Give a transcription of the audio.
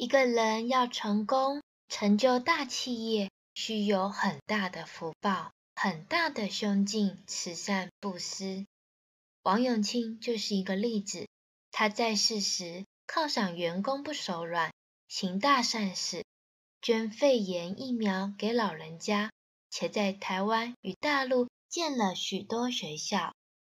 一个人要成功，成就大企业，需有很大的福报，很大的胸襟，慈善布施。王永庆就是一个例子，他在世时犒赏员工不手软，行大善事，捐肺炎疫苗给老人家，且在台湾与大陆建了许多学校。